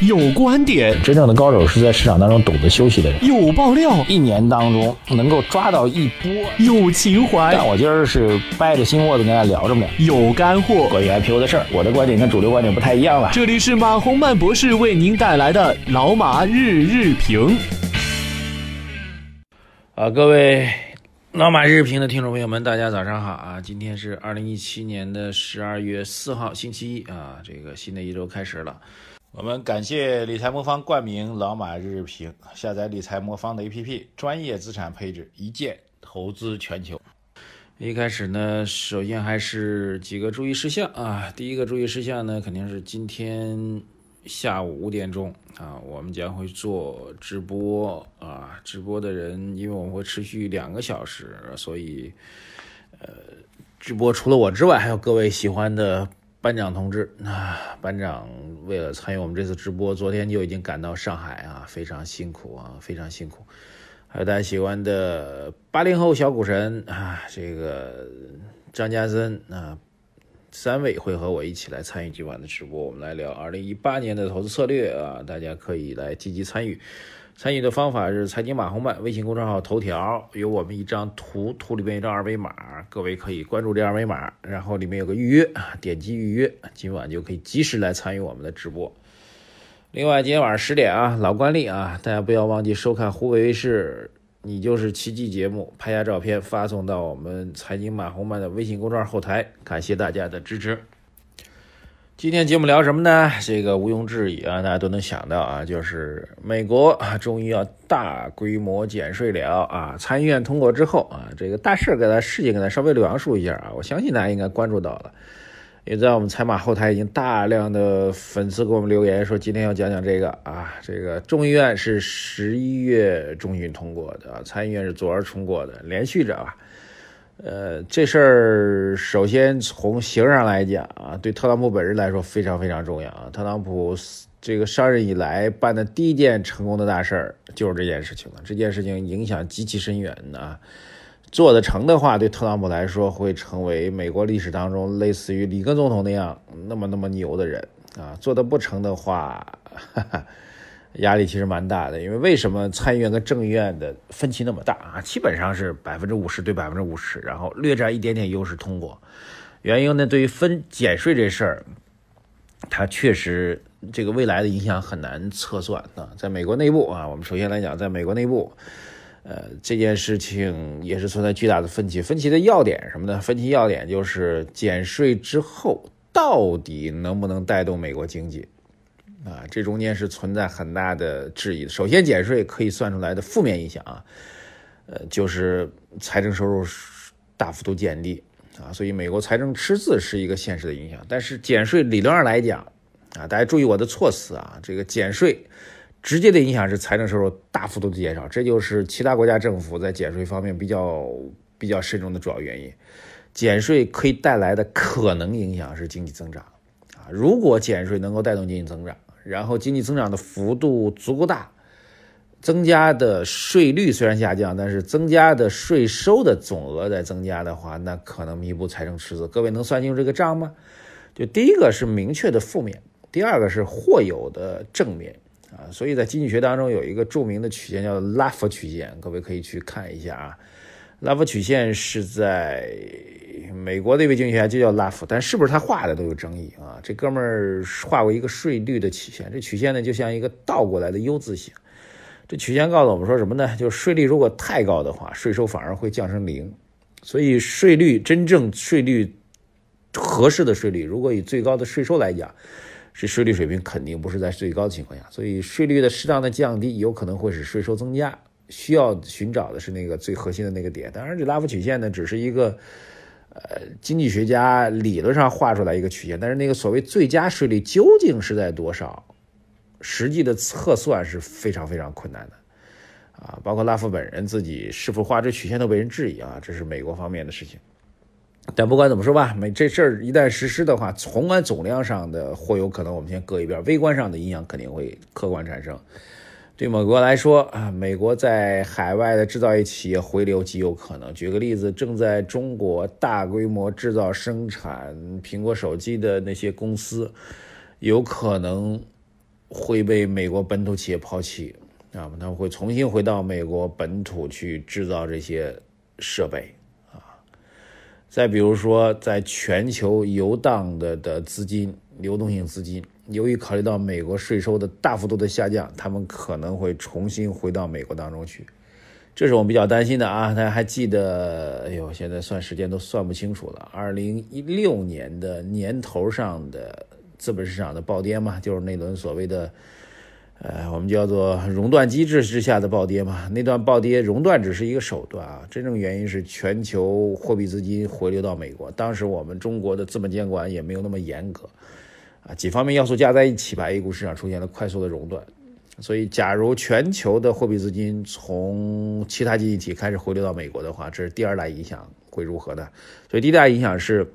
有观点，真正的高手是在市场当中懂得休息的人。有爆料，一年当中能够抓到一波。有情怀，但我今儿是掰着心窝子跟大家聊着呢。有干货，关于 IPO 的事儿，我的观点跟主流观点不太一样了。这里是马洪曼博士为您带来的老马日日评。啊，各位老马日评的听众朋友们，大家早上好啊！今天是二零一七年的十二月四号，星期一啊，这个新的一周开始了。我们感谢理财魔方冠名老马日日评，下载理财魔方的 APP，专业资产配置，一键投资全球。一开始呢，首先还是几个注意事项啊。第一个注意事项呢，肯定是今天下午五点钟啊，我们将会做直播啊。直播的人，因为我们会持续两个小时，所以呃，直播除了我之外，还有各位喜欢的。班长同志，啊，班长为了参与我们这次直播，昨天就已经赶到上海啊，非常辛苦啊，非常辛苦。还有大家喜欢的八零后小股神啊，这个张家森啊，三位会和我一起来参与今晚的直播，我们来聊二零一八年的投资策略啊，大家可以来积极参与。参与的方法是财经马红漫微信公众号头条有我们一张图，图里面一张二维码，各位可以关注这二维码，然后里面有个预约，点击预约，今晚就可以及时来参与我们的直播。另外，今天晚上十点啊，老惯例啊，大家不要忘记收看湖北卫视《你就是奇迹》节目，拍下照片发送到我们财经马红漫的微信公众号后台，感谢大家的支持。今天节目聊什么呢？这个毋庸置疑啊，大家都能想到啊，就是美国啊，终于要大规模减税了啊！参议院通过之后啊，这个大事给大家事情给大家稍微描述一下啊，我相信大家应该关注到了，因为在我们财马后台已经大量的粉丝给我们留言说，今天要讲讲这个啊，这个众议院是十一月中旬通过的，参议院是昨儿通过的，连续着啊。呃，这事儿首先从形上来讲啊，对特朗普本人来说非常非常重要啊。特朗普这个上任以来办的第一件成功的大事儿就是这件事情了。这件事情影响极其深远啊，做得成的话，对特朗普来说会成为美国历史当中类似于里根总统那样那么那么牛的人啊。做得不成的话，哈哈。压力其实蛮大的，因为为什么参议院跟众议院的分歧那么大啊？基本上是百分之五十对百分之五十，然后略占一点点优势通过。原因呢，对于分减税这事儿，它确实这个未来的影响很难测算啊。在美国内部啊，我们首先来讲，在美国内部，呃，这件事情也是存在巨大的分歧。分歧的要点什么呢？分歧要点就是减税之后到底能不能带动美国经济。啊，这中间是存在很大的质疑的。首先，减税可以算出来的负面影响啊，呃，就是财政收入大幅度减低啊，所以美国财政赤字是一个现实的影响。但是，减税理论上来讲啊，大家注意我的措辞啊，这个减税直接的影响是财政收入大幅度的减少，这就是其他国家政府在减税方面比较比较慎重的主要原因。减税可以带来的可能影响是经济增长啊，如果减税能够带动经济增长。然后经济增长的幅度足够大，增加的税率虽然下降，但是增加的税收的总额在增加的话，那可能弥补财政赤字。各位能算清楚这个账吗？就第一个是明确的负面，第二个是或有的正面啊。所以在经济学当中有一个著名的曲线叫拉弗曲线，各位可以去看一下啊。拉弗曲线是在。美国的一位经济学家就叫拉夫，但是不是他画的都有争议啊？这哥们儿画过一个税率的曲线，这曲线呢就像一个倒过来的 U 字形。这曲线告诉我们说什么呢？就是税率如果太高的话，税收反而会降成零。所以税率真正税率合适的税率，如果以最高的税收来讲，是税率水平肯定不是在最高的情况下。所以税率的适当的降低，有可能会使税收增加。需要寻找的是那个最核心的那个点。当然，这拉夫曲线呢，只是一个。呃，经济学家理论上画出来一个曲线，但是那个所谓最佳税率究竟是在多少？实际的测算是非常非常困难的，啊，包括拉夫本人自己是否画这曲线都被人质疑啊，这是美国方面的事情。但不管怎么说吧，美这事儿一旦实施的话，宏观总量上的或有可能我们先搁一边，微观上的影响肯定会客观产生。对美国来说啊，美国在海外的制造业企业回流极有可能。举个例子，正在中国大规模制造生产苹果手机的那些公司，有可能会被美国本土企业抛弃啊，他们会重新回到美国本土去制造这些设备啊。再比如说，在全球游荡的的资金、流动性资金，由于考虑到美国税收的大幅度的下降，他们可能会重新回到美国当中去。这是我们比较担心的啊！大家还记得？哎呦，现在算时间都算不清楚了。二零一六年的年头上的资本市场的暴跌嘛，就是那轮所谓的，呃，我们叫做熔断机制之下的暴跌嘛。那段暴跌，熔断只是一个手段啊，真正原因是全球货币资金回流到美国。当时我们中国的资本监管也没有那么严格，啊，几方面要素加在一起，把 A 股市场出现了快速的熔断。所以，假如全球的货币资金从其他经济体开始回流到美国的话，这是第二大影响会如何呢？所以，第一大影响是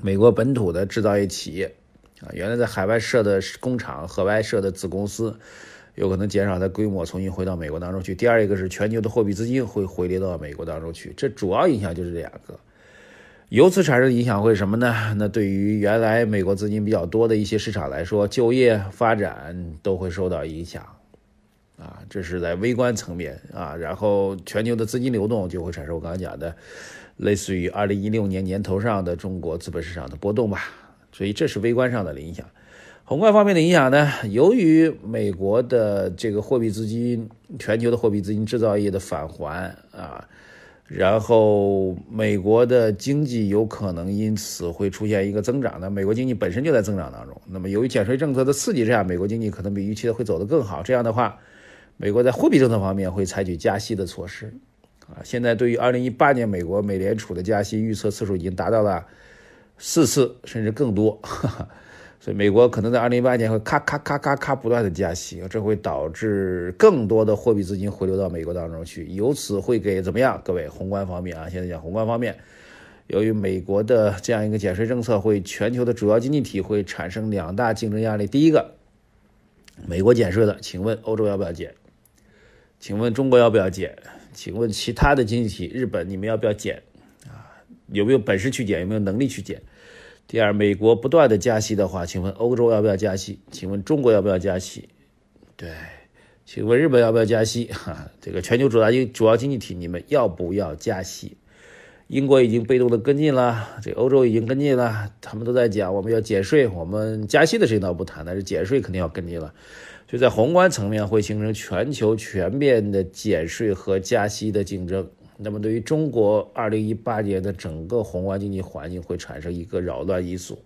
美国本土的制造业企业啊，原来在海外设的工厂、海外设的子公司，有可能减少它规模，重新回到美国当中去。第二一个是全球的货币资金会回流到美国当中去，这主要影响就是这两个。由此产生的影响会什么呢？那对于原来美国资金比较多的一些市场来说，就业发展都会受到影响，啊，这是在微观层面啊。然后全球的资金流动就会产生我刚才讲的，类似于二零一六年年头上的中国资本市场的波动吧。所以这是微观上的影响。宏观方面的影响呢？由于美国的这个货币资金，全球的货币资金制造业的返还啊。然后，美国的经济有可能因此会出现一个增长。那美国经济本身就在增长当中。那么，由于减税政策的刺激之下，美国经济可能比预期的会走得更好。这样的话，美国在货币政策方面会采取加息的措施。啊，现在对于2018年美国美联储的加息预测次数已经达到了四次，甚至更多。所以，美国可能在二零一八年会咔咔咔咔咔不断的加息，这会导致更多的货币资金回流到美国当中去，由此会给怎么样？各位，宏观方面啊，现在讲宏观方面，由于美国的这样一个减税政策，会全球的主要经济体会产生两大竞争压力。第一个，美国减税了，请问欧洲要不要减？请问中国要不要减？请问其他的经济体，日本你们要不要减？啊，有没有本事去减？有没有能力去减？第二，美国不断的加息的话，请问欧洲要不要加息？请问中国要不要加息？对，请问日本要不要加息？哈，这个全球主要经主要经济体，你们要不要加息？英国已经被动的跟进了，这欧洲已经跟进了，他们都在讲我们要减税，我们加息的事情倒不谈，但是减税肯定要跟进了。就在宏观层面会形成全球全面的减税和加息的竞争。那么，对于中国二零一八年的整个宏观经济环境会产生一个扰乱因素。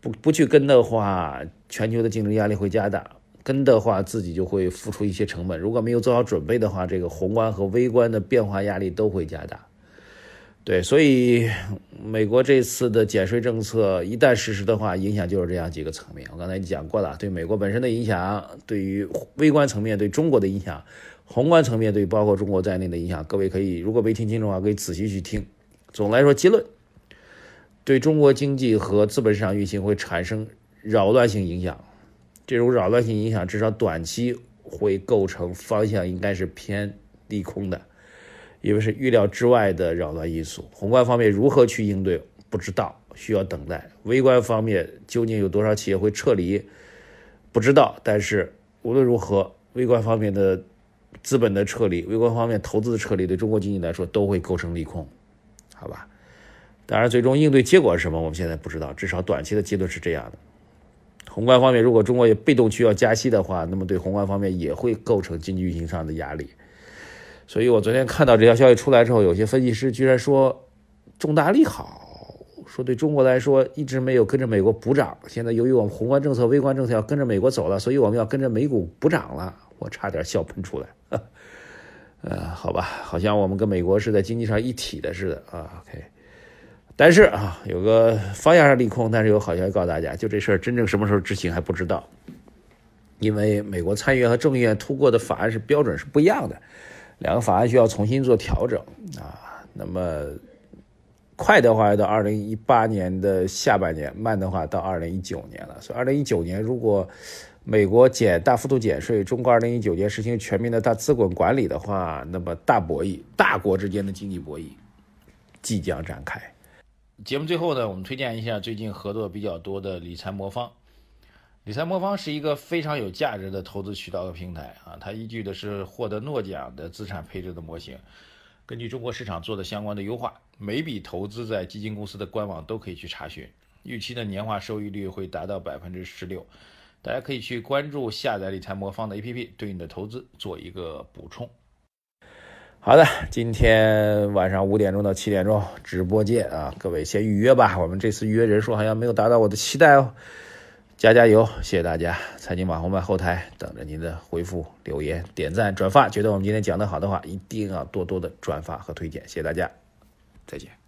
不不去跟的话，全球的竞争压力会加大；跟的话，自己就会付出一些成本。如果没有做好准备的话，这个宏观和微观的变化压力都会加大。对，所以美国这次的减税政策一旦实施的话，影响就是这样几个层面。我刚才讲过了，对美国本身的影响，对于微观层面对中国的影响。宏观层面对包括中国在内的影响，各位可以如果没听清楚的话，可以仔细去听。总来说，结论对中国经济和资本市场运行会产生扰乱性影响。这种扰乱性影响至少短期会构成方向应该是偏利空的，因为是预料之外的扰乱因素。宏观方面如何去应对，不知道，需要等待。微观方面究竟有多少企业会撤离，不知道。但是无论如何，微观方面的。资本的撤离，微观方面投资的撤离，对中国经济来说都会构成利空，好吧？当然，最终应对结果是什么，我们现在不知道。至少短期的结论是这样的。宏观方面，如果中国也被动需要加息的话，那么对宏观方面也会构成经济运行上的压力。所以我昨天看到这条消息出来之后，有些分析师居然说重大利好，说对中国来说一直没有跟着美国补涨，现在由于我们宏观政策、微观政策要跟着美国走了，所以我们要跟着美股补涨了。我差点笑喷出来，呃，好吧，好像我们跟美国是在经济上一体的似的啊。OK，但是啊，有个方向上利空，但是有好消息告诉大家，就这事儿真正什么时候执行还不知道，因为美国参议院和众议院通过的法案是标准是不一样的，两个法案需要重新做调整啊。那么快的话要到二零一八年的下半年，慢的话到二零一九年了。所以二零一九年如果美国减大幅度减税，中国二零一九年实行全面的大资本管理的话，那么大博弈，大国之间的经济博弈即将展开。节目最后呢，我们推荐一下最近合作比较多的理财魔方。理财魔方是一个非常有价值的投资渠道和平台啊，它依据的是获得诺奖的资产配置的模型，根据中国市场做的相关的优化，每笔投资在基金公司的官网都可以去查询，预期的年化收益率会达到百分之十六，大家可以去关注下载理财魔方的 APP，对你的投资做一个补充。好的，今天晚上五点钟到七点钟直播见啊，各位先预约吧，我们这次预约人数好像没有达到我的期待哦。加加油！谢谢大家，财经网红们后台等着您的回复、留言、点赞、转发。觉得我们今天讲的好的话，一定要多多的转发和推荐。谢谢大家，再见。